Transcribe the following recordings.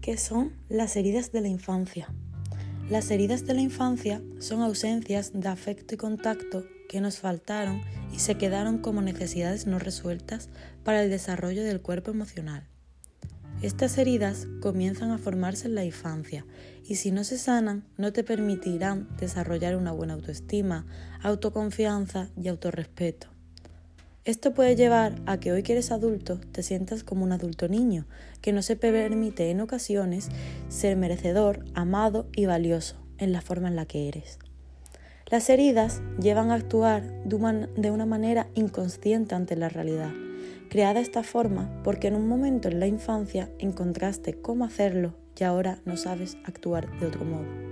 ¿Qué son las heridas de la infancia? Las heridas de la infancia son ausencias de afecto y contacto que nos faltaron y se quedaron como necesidades no resueltas para el desarrollo del cuerpo emocional. Estas heridas comienzan a formarse en la infancia y si no se sanan no te permitirán desarrollar una buena autoestima, autoconfianza y autorrespeto. Esto puede llevar a que hoy que eres adulto te sientas como un adulto niño, que no se permite en ocasiones ser merecedor, amado y valioso en la forma en la que eres. Las heridas llevan a actuar de una manera inconsciente ante la realidad, creada esta forma porque en un momento en la infancia encontraste cómo hacerlo y ahora no sabes actuar de otro modo.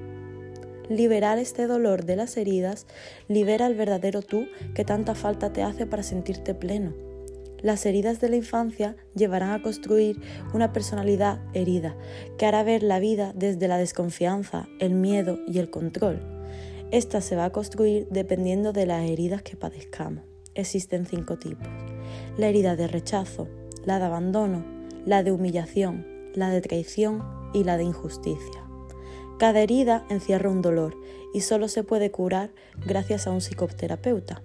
Liberar este dolor de las heridas libera el verdadero tú que tanta falta te hace para sentirte pleno. Las heridas de la infancia llevarán a construir una personalidad herida, que hará ver la vida desde la desconfianza, el miedo y el control. Esta se va a construir dependiendo de las heridas que padezcamos. Existen cinco tipos. La herida de rechazo, la de abandono, la de humillación, la de traición y la de injusticia. Cada herida encierra un dolor y solo se puede curar gracias a un psicoterapeuta.